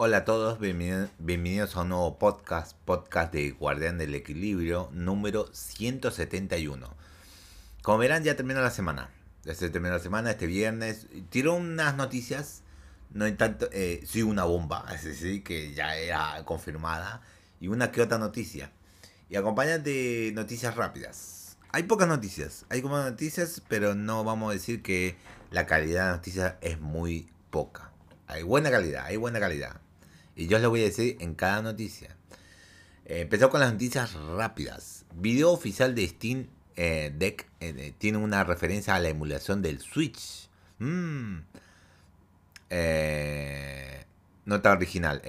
Hola a todos, bienvenidos a un nuevo podcast, podcast de Guardián del Equilibrio, número 171. Como verán, ya terminó la semana. Ya se terminó la semana, este viernes. Tiró unas noticias, no hay tanto, eh, sí, una bomba, es decir, que ya era confirmada, y una que otra noticia. Y acompañan de noticias rápidas. Hay pocas noticias, hay como noticias, pero no vamos a decir que la calidad de noticias es muy poca. Hay buena calidad, hay buena calidad. Y yo les voy a decir en cada noticia. Eh, empezó con las noticias rápidas. Video oficial de Steam eh, Deck eh, tiene una referencia a la emulación del Switch. Mm. nota original.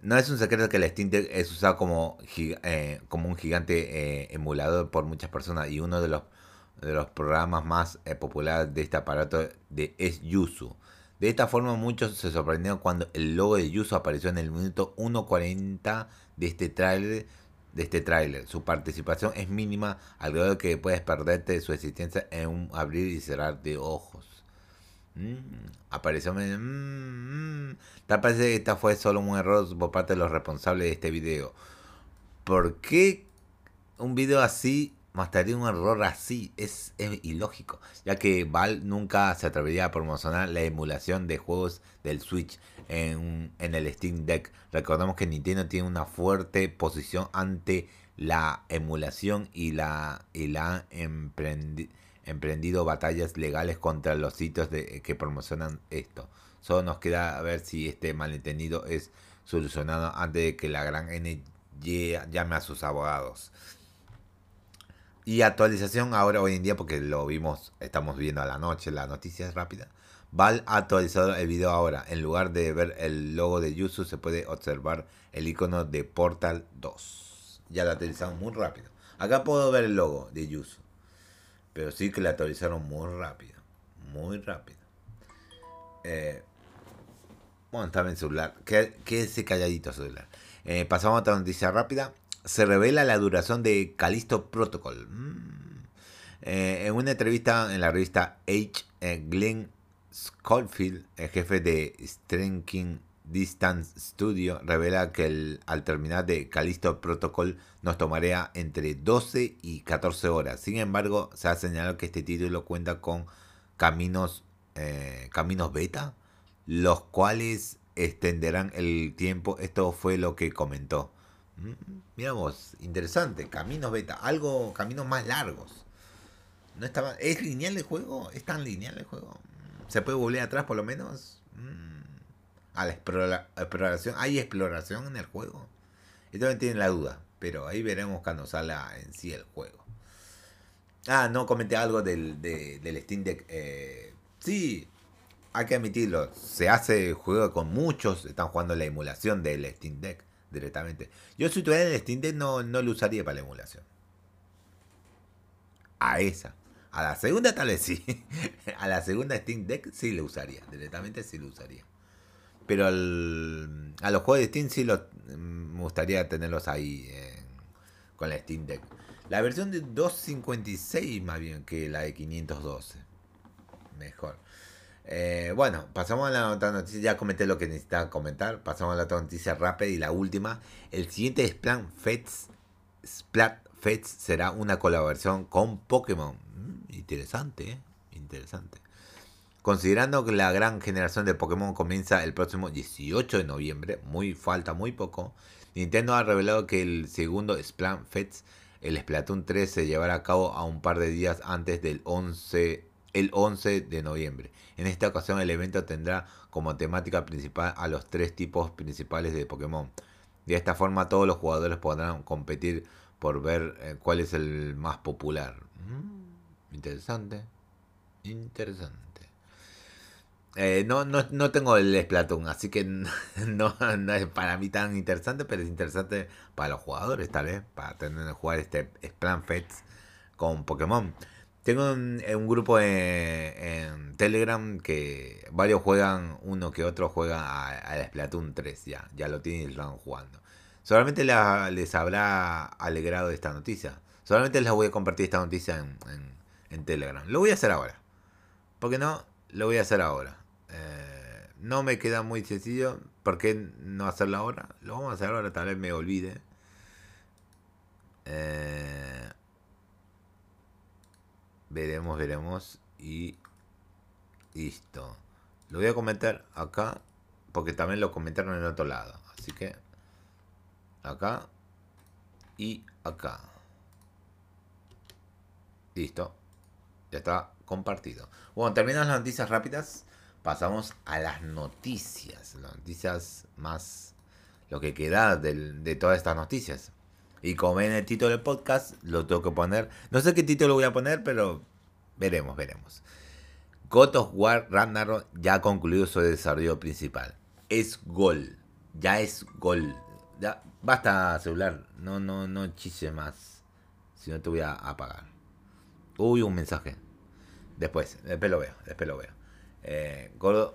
no es un secreto que el Steam Deck es usado como, un gigante emulador por muchas personas y uno de los programas más populares de este aparato es Yuzu. De esta forma muchos se sorprendieron cuando el logo de Yuzu apareció en el minuto 1.40 de este tráiler. De este tráiler. Su participación es mínima, al grado de que puedes perderte su existencia en un abrir y cerrar de ojos. Mm, apareció... Mm, mm. Tal parece que esta fue solo un error por parte de los responsables de este video. ¿Por qué un video así mostraría un error así es, ilógico, ya que Valve nunca se atrevería a promocionar la emulación de juegos del Switch en, el Steam Deck. Recordemos que Nintendo tiene una fuerte posición ante la emulación y la, y la emprendido batallas legales contra los sitios de, que promocionan esto. Solo nos queda ver si este malentendido es solucionado antes de que la gran N llame a sus abogados. Y actualización ahora hoy en día, porque lo vimos, estamos viendo a la noche, la noticia es rápida. Val ha actualizado el video ahora. En lugar de ver el logo de Yuzu, se puede observar el icono de Portal 2. Ya lo actualizaron muy rápido. Acá puedo ver el logo de Yuzu. Pero sí que lo actualizaron muy rápido. Muy rápido. Eh, bueno, estaba en celular. Quédese calladito celular. Eh, pasamos a otra noticia rápida se revela la duración de Callisto Protocol. Mm. Eh, en una entrevista en la revista H, eh, Glenn Schofield, el jefe de Striking Distance Studio, revela que al terminar de Callisto Protocol nos tomaría entre 12 y 14 horas. Sin embargo, se ha señalado que este título cuenta con caminos, eh, caminos beta, los cuales extenderán el tiempo. Esto fue lo que comentó. Miramos, interesante. Caminos beta. Algo, caminos más largos. No estaba, ¿Es lineal el juego? ¿Es tan lineal el juego? ¿Se puede volver atrás por lo menos? Mm. A la exploración. ¿Hay exploración en el juego? Yo también tiene la duda. Pero ahí veremos cuando salga en sí el juego. Ah, no comenté algo del, del Steam Deck. Eh, sí, hay que admitirlo. Se hace juego con muchos. Están jugando la emulación del Steam Deck directamente. Yo si tuviera el Steam Deck no, no lo usaría para la emulación. A esa. A la segunda tal vez sí. A la segunda Steam Deck sí lo usaría. Directamente sí lo usaría. Pero al, a los juegos de Steam sí lo, me gustaría tenerlos ahí con la Steam Deck. La versión de 256 más bien que la de 512. Mejor. Eh, bueno, pasamos a la otra noticia. Ya comenté lo que necesitaba comentar. Pasamos a la otra noticia rápida y la última. El siguiente Splat Fets, Splat Fets será una colaboración con Pokémon. Mm, interesante, ¿eh? Interesante. Considerando que la gran generación de Pokémon comienza el próximo 18 de noviembre, muy falta muy poco, Nintendo ha revelado que el segundo Splat Fets, el Splatoon 3, se llevará a cabo a un par de días antes del 11 el 11 de noviembre. En esta ocasión el evento tendrá como temática principal a los tres tipos principales de Pokémon. De esta forma todos los jugadores podrán competir por ver eh, cuál es el más popular. Mm, interesante. Interesante. Eh, no, no, no, tengo el Splatoon, así que no, es para mí tan interesante, pero es interesante para los jugadores, tal vez, para tener que jugar este Fets con Pokémon. Tengo un, eh, grupo en, Telegram que varios juegan, uno que otro juega a, Splatoon 3 ya, ya lo tienen y lo jugando. Solamente les habrá alegrado esta noticia. Solamente les voy a compartir esta noticia en, Telegram. Lo voy a hacer ahora. ¿Por qué no? Lo voy a hacer ahora. Eh, no me queda muy sencillo. ¿Por qué no hacerlo ahora? Lo vamos a hacer ahora, tal vez me olvide. Eh, veremos, veremos. Y listo. Lo voy a comentar acá. Porque también lo comentaron en otro lado. Así que acá y acá. Listo. Ya está compartido. Bueno, terminan las noticias rápidas. Pasamos a las noticias. Las noticias más... Lo que queda de, todas estas noticias. Y como ven el título del podcast, lo tengo que poner. No sé qué título voy a poner, pero veremos, veremos. God of War Ragnarok ya ha concluido su desarrollo principal. Es gol. Ya es gol. Ya, basta celular. No, no, no chise más. Si no te voy a apagar. Uy, un mensaje. Después, después lo veo, después lo veo. Eh,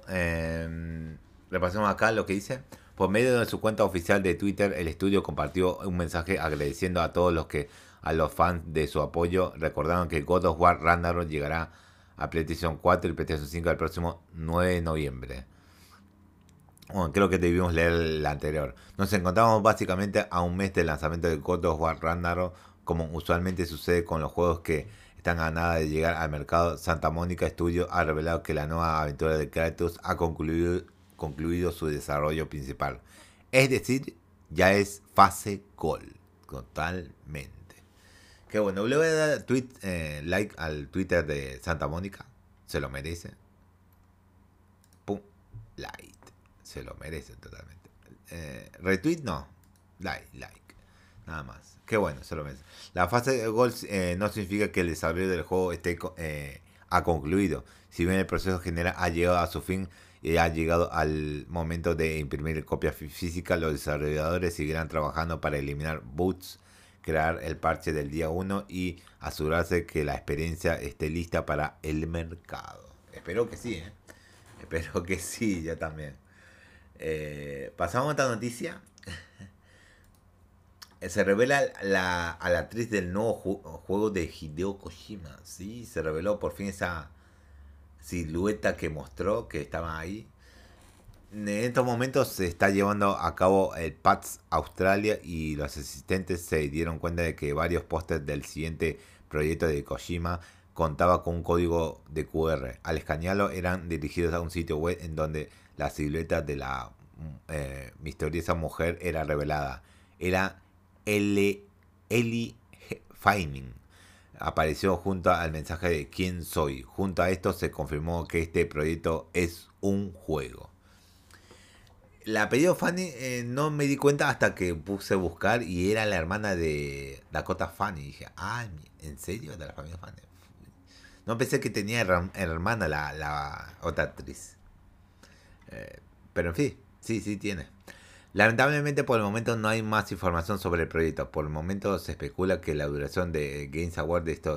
em, repasemos acá lo que dice. Por medio de su cuenta oficial de Twitter, el estudio compartió un mensaje agradeciendo a todos los que, a los fans de su apoyo, recordaron que God of War Ragnarok llegará a PlayStation 4 y PlayStation 5 el próximo 9 de noviembre. Bueno, creo que debimos leer la anterior. Nos encontramos básicamente a un mes del lanzamiento de God of War Ragnarok, como usualmente sucede con los juegos que están a nada de llegar al mercado, Santa Mónica Studio ha revelado que la nueva aventura de Kratos ha concluido, concluido su desarrollo principal. Es decir, ya es fase gol. Totalmente. Qué bueno. Le voy a dar tweet, eh, like al Twitter de Santa Mónica. Se lo merece. Pum. Se lo merece totalmente. Eh, retweet no. Like, like. Nada más. Qué bueno, se lo merece. La fase de gol eh, no significa que el desarrollo del juego esté eh, ha concluido. Si bien el proceso general ha llegado a su fin y ha llegado al momento de imprimir copias físicas, los desarrolladores seguirán trabajando para eliminar boots, crear el parche del día 1 y asegurarse que la experiencia esté lista para el mercado. Espero que sí, ¿eh? Espero que sí, ya también. pasamos a otra noticia. se revela la, a la actriz del nuevo juego de Hideo Kojima. Sí, se reveló por fin esa silueta que mostró que estaba ahí. En estos momentos se está llevando a cabo el PAX Australia y los asistentes se dieron cuenta de que varios pósters del siguiente proyecto de Kojima contaba con un código de QR. Al escanearlo eran dirigidos a un sitio web en donde la silueta de la eh, misteriosa mujer era revelada. Era Eli Feining apareció junto al mensaje de quién soy. Junto a esto se confirmó que este proyecto es un juego. La apellido Fanny eh, no me di cuenta hasta que puse a buscar y era la hermana de Dakota Fanny. dije, ah, ¿en serio? De la familia Fanny. No pensé que tenía hermana la, otra actriz. Eh, pero en fin, sí, sí tiene. Lamentablemente por el momento no hay más información sobre el proyecto. Por el momento se especula que la duración de Games Award de este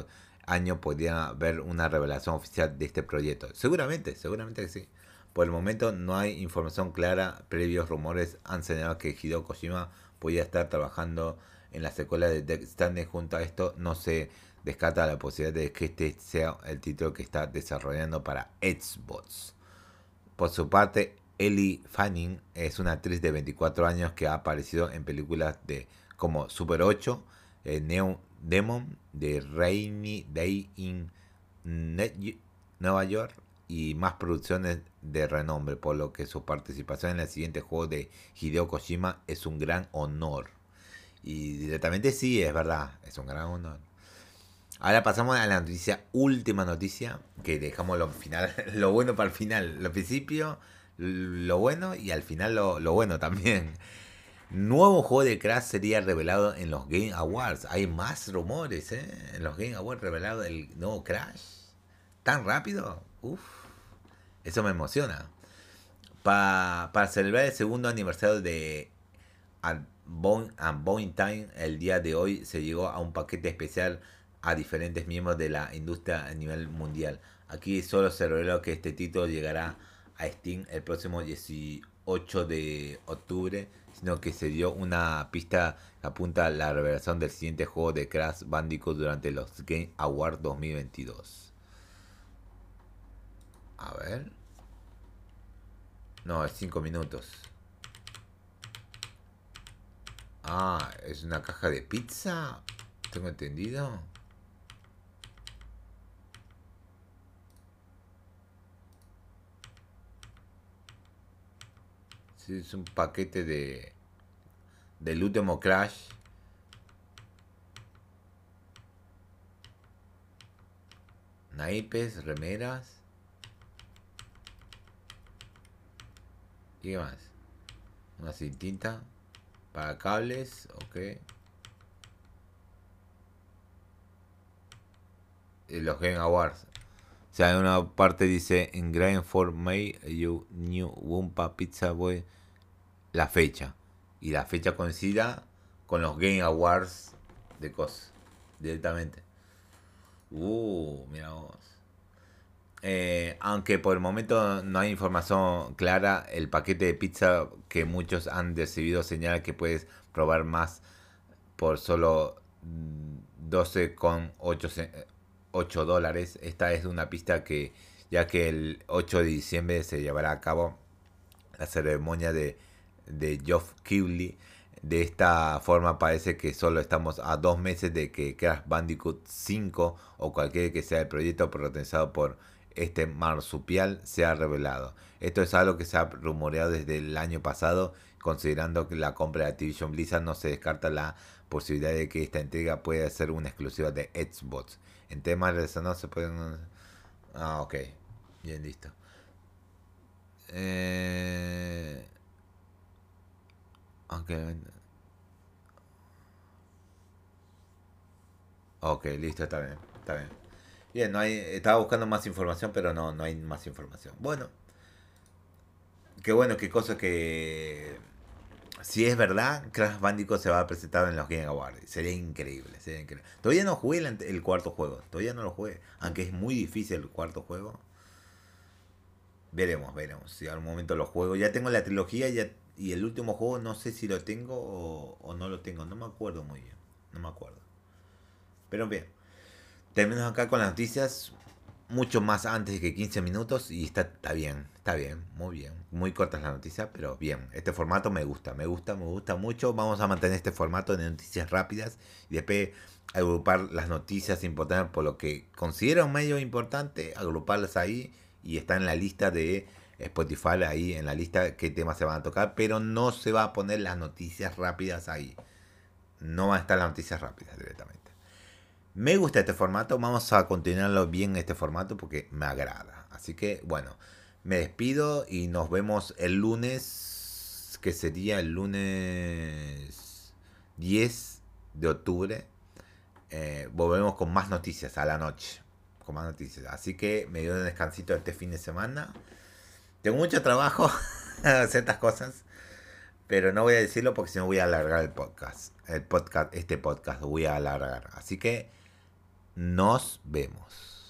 año podría haber una revelación oficial de este proyecto. Seguramente, seguramente que sí. Por el momento no hay información clara. Previos rumores han señalado que Hideo Kojima podría estar trabajando en la secuela de Death Stranding. Junto a esto no se descarta la posibilidad de que este sea el título que está desarrollando para Xbox. Por su parte, Ellie Fanning es una actriz de 24 años que ha aparecido en películas de como Super 8, eh, Neo Demon, de Rainy Day in Nueva York y más producciones de renombre, por lo que su participación en el siguiente juego de Hideo Kojima es un gran honor. Y directamente sí, es verdad, es un gran honor. Ahora pasamos a la noticia, última noticia, que dejamos lo final, lo bueno para el final. Lo principio lo bueno y al final lo, bueno también. Nuevo juego de Crash sería revelado en los Game Awards. Hay más rumores, ¿eh? En los Game Awards revelado el nuevo Crash. ¿Tan rápido? Uf, eso me emociona. para celebrar el segundo aniversario de Unbound Time, el día de hoy se llegó a un paquete especial a diferentes miembros de la industria a nivel mundial. Aquí solo se reveló que este título llegará Steam el próximo 18 de octubre, sino que se dio una pista que apunta a la revelación del siguiente juego de Crash Bandicoot durante los Game Awards 2022. A ver. No, es 5 minutos. Ah, es una caja de pizza. ¿Tengo entendido? Es un paquete de del último Crash. Naipes, remeras. ¿Y qué más? Una cintita para cables, ok. Y los Game Awards. O sea, en una parte dice en Grand for May you new Wumpa Pizza Boy la fecha. Y la fecha coincida con los Game Awards de cosas. Directamente. Uh, mira vos. Eh, aunque por el momento no hay información clara, el paquete de pizza que muchos han decidido señala que puedes probar más por solo 12,8 8 dólares. Esta es una pista que, ya que el 8 de diciembre se llevará a cabo la ceremonia de, de Geoff Keighley. De esta forma parece que solo estamos a dos meses de que Crash Bandicoot 5 o cualquier que sea el proyecto protagonizado por este marsupial sea revelado. Esto es algo que se ha rumoreado desde el año pasado, considerando que la compra de Activision Blizzard no se descarta la posibilidad de que esta entrega pueda ser una exclusiva de Xbox. En temas relacionados se pueden... Ah, ok. Bien, listo. Eh... Ok, listo, está bien, está bien. Bien, no hay, estaba buscando más información, pero no, no hay más información. Bueno, qué bueno, qué cosa que si es verdad, Crash Bandicoot se va a presentar en los Game Awards. Sería increíble, sería increíble. Todavía no jugué el, cuarto juego. Todavía no lo jugué. Aunque es muy difícil el cuarto juego. Veremos, veremos. Si algún momento lo juego. Ya tengo la trilogía y el último juego no sé si lo tengo o, no lo tengo. No me acuerdo muy bien. No me acuerdo. Pero bien. Terminamos acá con las noticias mucho más antes que 15 minutos y está, está bien, está bien, muy bien. Muy cortas las noticias, pero bien. Este formato me gusta, me gusta, me gusta mucho. Vamos a mantener este formato de noticias rápidas y después agrupar las noticias importantes por lo que considero medio importante, agruparlas ahí y está en la lista de Spotify ahí en la lista qué temas se van a tocar, pero no se va a poner las noticias rápidas ahí. No van a estar las noticias rápidas directamente. Me gusta este formato, vamos a continuarlo bien este formato porque me agrada. Así que bueno, me despido y nos vemos el lunes, que sería el lunes 10 de octubre. Eh, volvemos con más noticias a la noche. Con más noticias. Así que me dio un descansito este fin de semana. Tengo mucho trabajo, ciertas cosas. Pero no voy a decirlo porque si no voy a alargar el podcast. El podcast, este podcast voy a alargar. Así que nos vemos.